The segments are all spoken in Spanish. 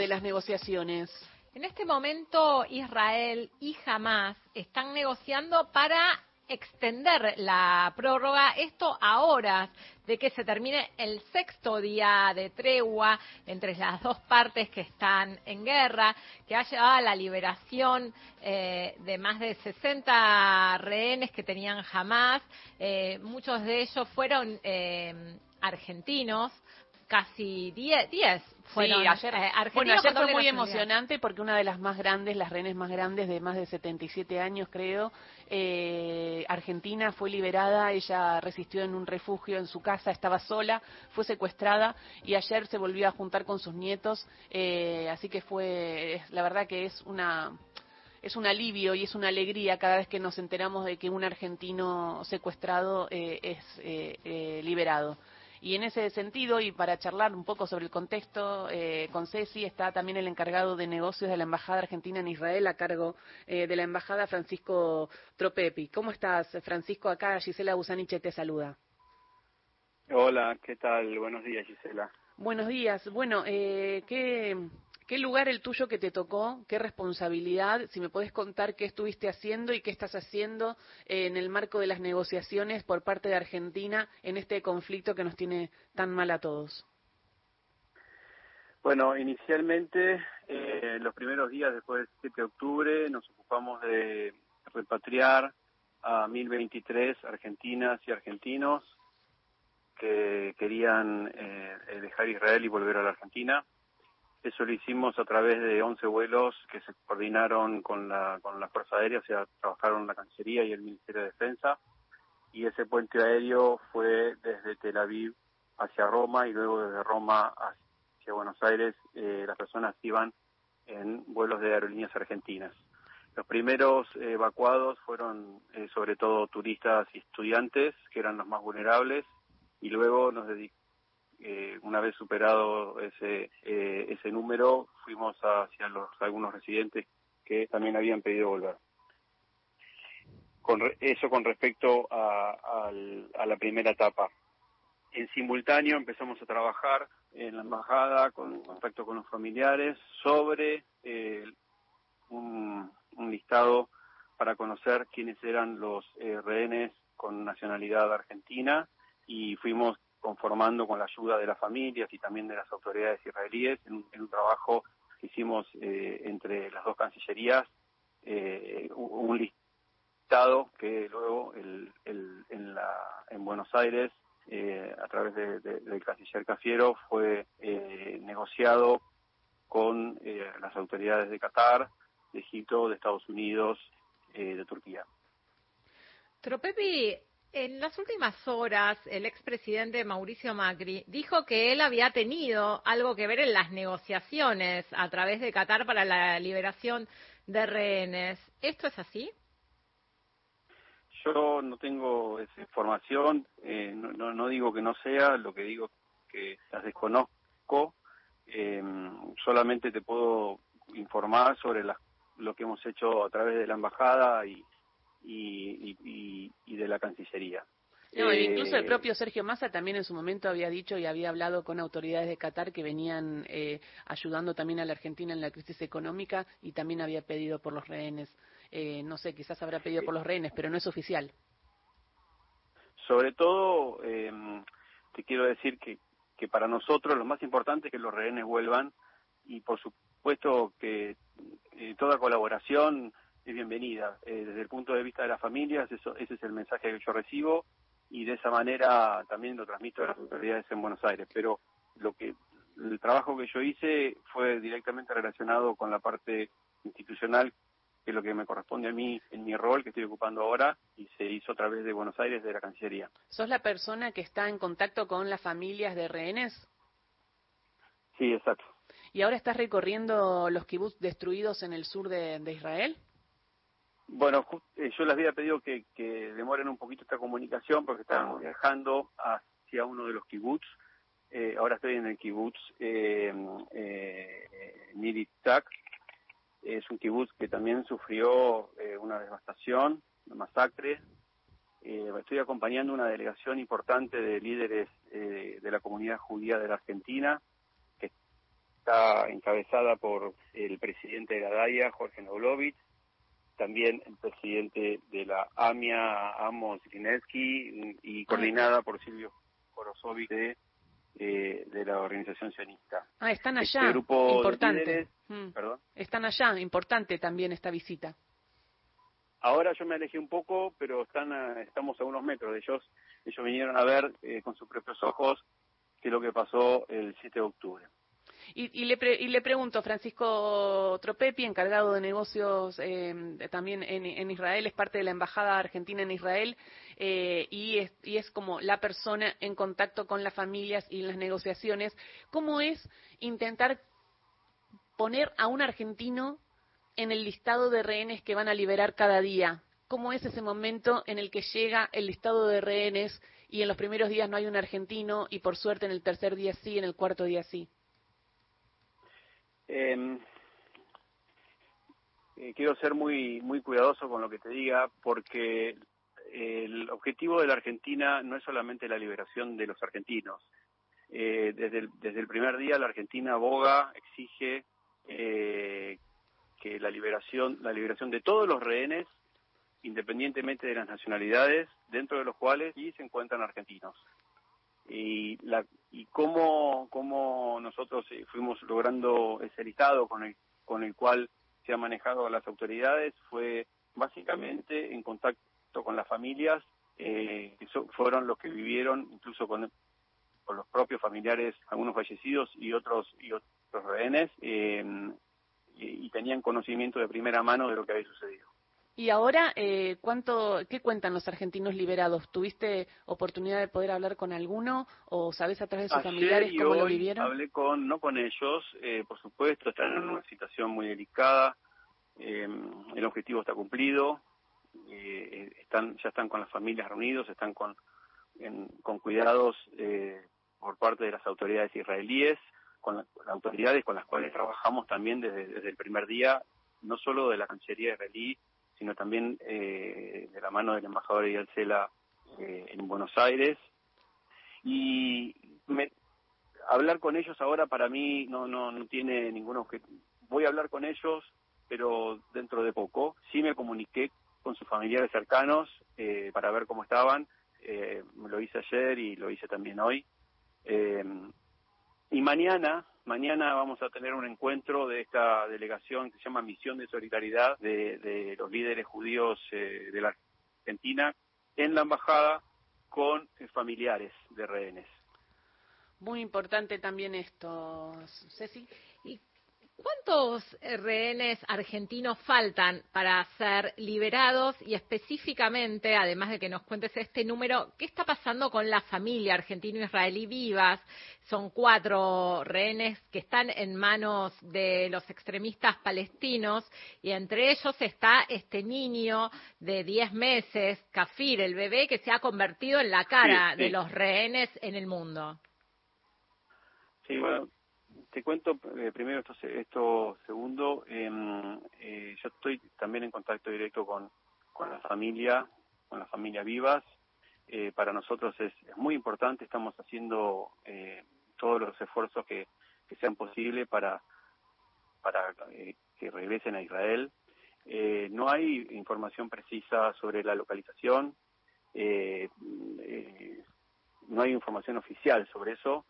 de las negociaciones? En este momento Israel y Hamas están negociando para extender la prórroga, esto a horas de que se termine el sexto día de tregua entre las dos partes que están en guerra, que ha llevado a la liberación eh, de más de 60 rehenes que tenían jamás. Eh, muchos de ellos fueron eh, argentinos, casi 10, fueron sí, ayer, eh, bueno, ayer fue muy emocionante porque una de las más grandes, las rehenes más grandes de más de 77 años creo, eh, Argentina fue liberada, ella resistió en un refugio en su casa, estaba sola, fue secuestrada y ayer se volvió a juntar con sus nietos, eh, así que fue, la verdad que es una es un alivio y es una alegría cada vez que nos enteramos de que un argentino secuestrado eh, es eh, liberado. Y en ese sentido, y para charlar un poco sobre el contexto, eh, con Ceci está también el encargado de negocios de la Embajada Argentina en Israel a cargo eh, de la Embajada, Francisco Tropepi. ¿Cómo estás, Francisco? Acá Gisela Busaniche te saluda. Hola, ¿qué tal? Buenos días, Gisela. Buenos días. Bueno, eh, ¿qué, ¿Qué lugar el tuyo que te tocó? ¿Qué responsabilidad? Si me podés contar qué estuviste haciendo y qué estás haciendo eh, en el marco de las negociaciones por parte de Argentina en este conflicto que nos tiene tan mal a todos. Bueno, inicialmente, eh, los primeros días después del 7 de octubre, nos ocupamos de repatriar a 1023 argentinas y argentinos que querían eh, dejar Israel y volver a la Argentina. Eso lo hicimos a través de 11 vuelos que se coordinaron con la, con la Fuerza Aérea, o sea, trabajaron la Cancillería y el Ministerio de Defensa. Y ese puente aéreo fue desde Tel Aviv hacia Roma y luego desde Roma hacia Buenos Aires. Eh, las personas iban en vuelos de aerolíneas argentinas. Los primeros evacuados fueron eh, sobre todo turistas y estudiantes, que eran los más vulnerables, y luego nos dedicamos eh, una vez superado ese, eh, ese número, fuimos hacia los, algunos residentes que también habían pedido volver. Con eso con respecto a, la primera etapa. En simultáneo empezamos a trabajar en la embajada con contacto con los familiares sobre eh, un, listado para conocer quiénes eran los rehenes con nacionalidad argentina y fuimos conformando con la ayuda de las familias y también de las autoridades israelíes en, un trabajo que hicimos eh, entre las dos cancillerías, eh, un listado que luego el, en, la, en Buenos Aires, eh, a través del canciller Cafiero, fue negociado con las autoridades de Qatar, de Egipto, de Estados Unidos, de Turquía. Tropepi, en las últimas horas, el expresidente Mauricio Macri dijo que él había tenido algo que ver en las negociaciones a través de Qatar para la liberación de rehenes. ¿Esto es así? Yo no tengo esa información, eh, no, no, digo que no sea, lo que digo que las desconozco, eh, solamente te puedo informar sobre lo que hemos hecho a través de la embajada y, y, de la Cancillería. No, incluso el eh, propio Sergio Massa también en su momento había dicho y había hablado con autoridades de Qatar que venían eh, ayudando también a la Argentina en la crisis económica y también había pedido por los rehenes. Eh, no sé, quizás habrá pedido por los rehenes, pero no es oficial. Sobre todo, te quiero decir que, que para nosotros lo más importante es que los rehenes vuelvan y por supuesto que toda colaboración es bienvenida. Eh, desde el punto de vista de las familias, eso, ese es el mensaje que yo recibo y de esa manera también lo transmito a las autoridades en Buenos Aires. Pero lo que el trabajo que yo hice fue directamente relacionado con la parte institucional, que es lo que me corresponde a mí en mi rol que estoy ocupando ahora, y se hizo a través de Buenos Aires, de la Cancillería. ¿Sos la persona que está en contacto con las familias de rehenes? Sí, exacto. ¿Y ahora estás recorriendo los kibbutz destruidos en el sur de Israel? Bueno, eh, yo les había pedido que, demoren un poquito esta comunicación porque estaban viajando hacia uno de los kibbutz. Eh, ahora estoy en el kibbutz eh, eh Es un kibbutz que también sufrió una devastación, una masacre. estoy acompañando una delegación importante de líderes de la comunidad judía de la Argentina que está encabezada por el presidente de la DAIA, Jorge Naulovich, también el presidente de la AMIA, Amos Grinetsky, y coordinada por Silvio Korosovic de, eh, de la organización sionista. Ah, están este allá, importante. Mm. ¿Perdón? Están allá, importante también esta visita. Ahora yo me alejé un poco, pero están estamos a unos metros de ellos. Ellos vinieron a ver eh, con sus propios ojos qué es lo que pasó el 7 de octubre. Y, le, y le pregunto, Francisco Tropepi, encargado de negocios eh, también en, Israel, es parte de la Embajada Argentina en Israel eh, y, es, y es como la persona en contacto con las familias y las negociaciones. ¿Cómo es intentar poner a un argentino en el listado de rehenes que van a liberar cada día? ¿Cómo es ese momento en el que llega el listado de rehenes y en los primeros días no hay un argentino y por suerte en el tercer día sí, en el cuarto día sí? Em, eh, quiero ser muy muy cuidadoso con lo que te diga porque el objetivo de la Argentina no es solamente la liberación de los argentinos. Eh, desde, el, desde el primer día la Argentina aboga, exige eh, que la liberación la liberación de todos los rehenes independientemente de las nacionalidades dentro de los cuales sí se encuentran argentinos y, la, y cómo, cómo nosotros eh, fuimos logrando ese listado con el, con el cual se ha manejado a las autoridades fue básicamente en contacto con las familias, eh, que fueron los que vivieron incluso con, con los propios familiares, algunos fallecidos y otros, y otros rehenes, eh, y tenían conocimiento de primera mano de lo que había sucedido. Y ahora, eh, ¿cuánto, ¿qué cuentan los argentinos liberados? ¿Tuviste oportunidad de poder hablar con alguno o sabes a través de sus familiares cómo lo vivieron? Hablé con, no con ellos, eh, por supuesto, están en una situación muy delicada, eh, el objetivo está cumplido, eh, están, ya están con las familias reunidos, están con, con cuidados eh, por parte de las autoridades israelíes, con las autoridades con las cuales trabajamos también desde, desde el primer día, no solo de la Cancillería israelí, sino también eh, de la mano del embajador Eyal eh, en Buenos Aires. Y hablar con ellos ahora para mí no, no, no tiene ningún objetivo. Voy a hablar con ellos, pero dentro de poco. Sí me comuniqué con sus familiares cercanos eh, para ver cómo estaban. Eh, lo hice ayer y lo hice también hoy. Eh, y mañana Mañana vamos a tener un encuentro de esta delegación que se llama Misión de Solidaridad de, los líderes judíos eh, de la Argentina en la embajada con eh, familiares de rehenes. Muy importante también esto, Ceci. ¿Cuántos rehenes argentinos faltan para ser liberados? Y específicamente, además de que nos cuentes este número, ¿qué está pasando con la familia argentino-israelí vivas? Son cuatro rehenes que están en manos de los extremistas palestinos y entre ellos está este niño de 10 meses, Kafir, el bebé que se ha convertido en la cara de los rehenes en el mundo. Sí, bueno, te cuento eh, primero esto, esto segundo. Em, eh, yo estoy también en contacto directo con, con la familia, con la familia Vivas. Eh, para nosotros es, muy importante, estamos haciendo eh, todos los esfuerzos que, que sean posibles para, para que regresen a Israel. no hay información precisa sobre la localización, no hay información oficial sobre eso.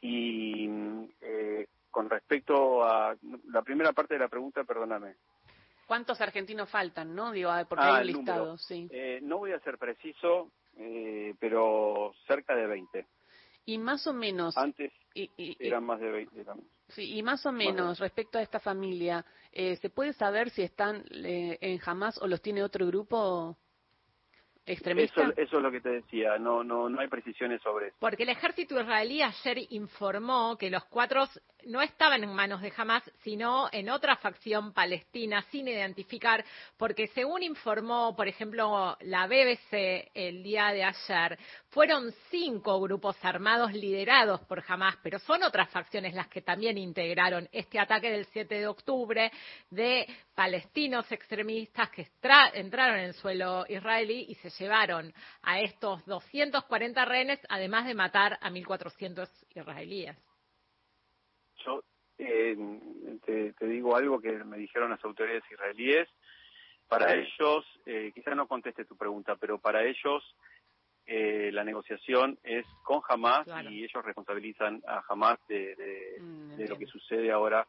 Y eh, con respecto a la primera parte de la pregunta, perdóname. ¿Cuántos argentinos faltan, no? Digo, ah, porque hay ah, un listado, sí. Eh, no voy a ser preciso, eh, pero cerca de 20. Y más o menos. Antes eran más de 20 Sí, y más o menos respecto a esta familia, eh, ¿se puede saber si están en Hamas o los tiene otro grupo? Eso, es lo que te decía, no, no, no hay precisiones sobre eso. Porque el ejército israelí ayer informó que los cuatro no estaban en manos de Hamas, sino en otra facción palestina, sin identificar, porque según informó, por ejemplo, la BBC el día de ayer, fueron cinco grupos armados liderados por Hamas, pero son otras facciones las que también integraron este ataque del 7 de octubre de palestinos extremistas que entraron en suelo israelí y se llevaron a estos 240 rehenes, además de matar a 1.400 israelíes. Yo eh, te, digo algo que me dijeron las autoridades israelíes. Para ellos, eh, quizás no conteste tu pregunta, pero para ellos eh, la negociación es con Hamas y ellos responsabilizan a Hamas de, de mm, lo que sucede ahora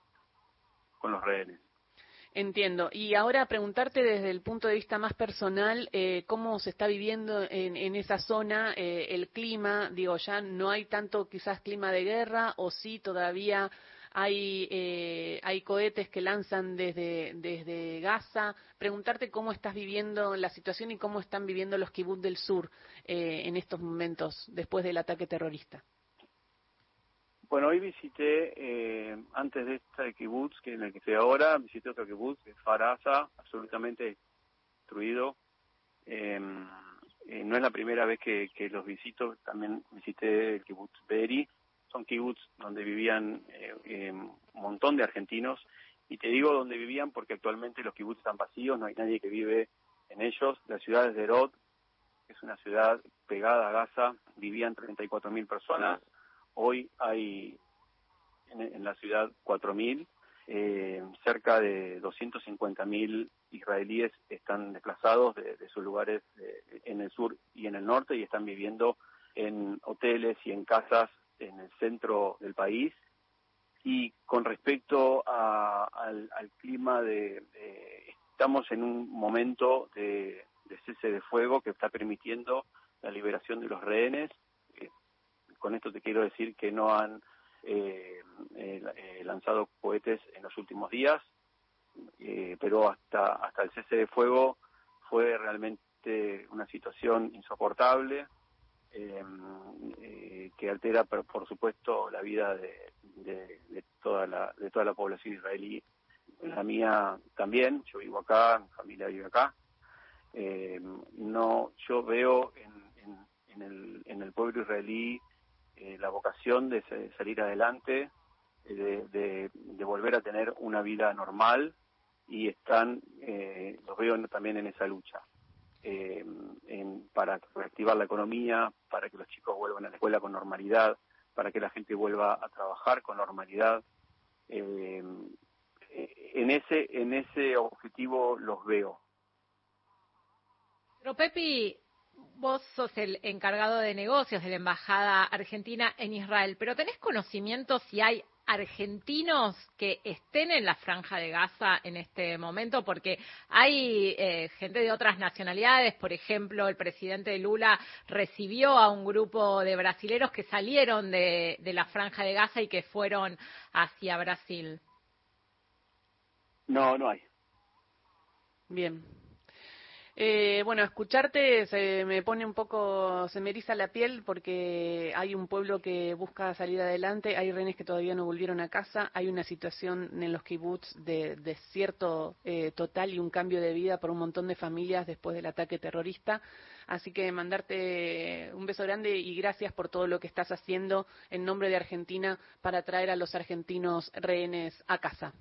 con los rehenes. Entiendo. Y ahora preguntarte desde el punto de vista más personal, eh, cómo se está viviendo en, esa zona eh, el clima. Digo, ya no hay tanto quizás clima de guerra o sí todavía hay, eh, hay cohetes que lanzan desde, desde Gaza. Preguntarte cómo estás viviendo la situación y cómo están viviendo los kibbutz del sur en estos momentos después del ataque terrorista. Bueno, hoy visité, eh, antes de este kibutz, que en el que estoy ahora, visité otro kibutz, que es Farasa, absolutamente destruido. Em, eh, no es la primera vez que, los visito, también visité el kibutz Beri. Son kibutz donde vivían eh, em, un montón de argentinos. Y te digo donde vivían porque actualmente los kibutz están vacíos, no hay nadie que vive en ellos. La ciudad de Herod, que es una ciudad pegada a Gaza, vivían 34.000 personas Hoy hay en, la ciudad 4.000, eh, cerca de 250.000 israelíes están desplazados de, sus lugares en el sur y en el norte y están viviendo en hoteles y en casas en el centro del país. Y con respecto al, clima, de, estamos en un momento de cese de fuego que está permitiendo la liberación de los rehenes con esto te quiero decir que no han eh, eh, eh, lanzado cohetes en los últimos días, pero hasta, hasta el cese de fuego fue realmente una situación insoportable que altera, pero por supuesto, la vida de, toda la de toda la población israelí. La mía también, yo vivo acá, mi familia vive acá. no, yo veo en, el, en el pueblo israelí eh, la vocación de salir adelante, eh, de, volver a tener una vida normal y están, eh, los veo también en esa lucha. para reactivar la economía, para que los chicos vuelvan a la escuela con normalidad, para que la gente vuelva a trabajar con normalidad. en ese en ese objetivo los veo. Pero Pepi, vos sos el encargado de negocios de la Embajada Argentina en Israel, pero ¿tenés conocimiento si hay argentinos que estén en la franja de Gaza en este momento, porque hay eh, gente de otras nacionalidades, por ejemplo, el presidente Lula recibió a un grupo de brasileros que salieron de la franja de Gaza y que fueron hacia Brasil. No, no hay. Bien, eh, bueno, escucharte se me pone un poco, se me eriza la piel porque hay un pueblo que busca salir adelante, hay renes que todavía no volvieron a casa, hay una situación en los kibbutz de desierto eh, total y un cambio de vida por un montón de familias después del ataque terrorista. Así que mandarte un beso grande y gracias por todo lo que estás haciendo en nombre de Argentina para traer a los argentinos rehenes a casa.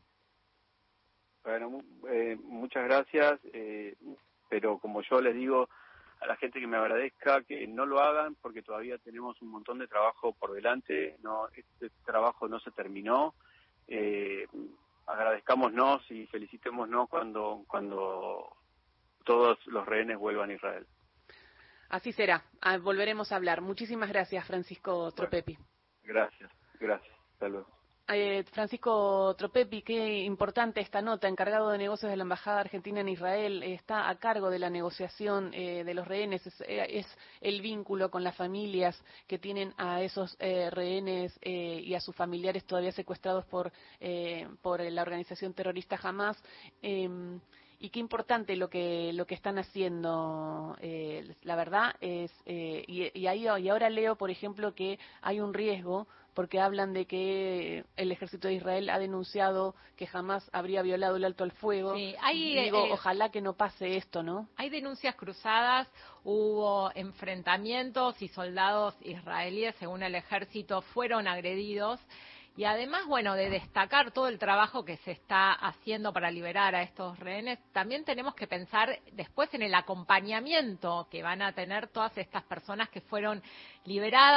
Bueno, eh, muchas gracias. Pero como yo les digo a la gente que me agradezca que no lo hagan porque todavía tenemos un montón de trabajo por delante, no este trabajo no se terminó. Eh, agradezcámonos y felicitémonos cuando cuando todos los rehenes vuelvan a Israel. Así será. Ah, volveremos a hablar. Muchísimas gracias, Francisco Tropepi. gracias, gracias. Saludos. Eh, Francisco Tropepi, qué importante esta nota, encargado de negocios de la Embajada Argentina en Israel, está a cargo de la negociación eh, de los rehenes, eh, es, el vínculo con las familias que tienen a esos rehenes y a sus familiares todavía secuestrados por, por la organización terrorista Hamas. Y qué importante lo que lo que están haciendo la verdad es y, y, ahí y ahora leo por ejemplo que hay un riesgo porque hablan de que el ejército de Israel ha denunciado que jamás habría violado el alto al fuego. Sí, hay, digo, eh, ojalá que no pase esto, ¿no? Hay denuncias cruzadas, hubo enfrentamientos y soldados israelíes, según el ejército, fueron agredidos. Y además, bueno, de destacar todo el trabajo que se está haciendo para liberar a estos rehenes, también tenemos que pensar después en el acompañamiento que van a tener todas estas personas que fueron liberadas.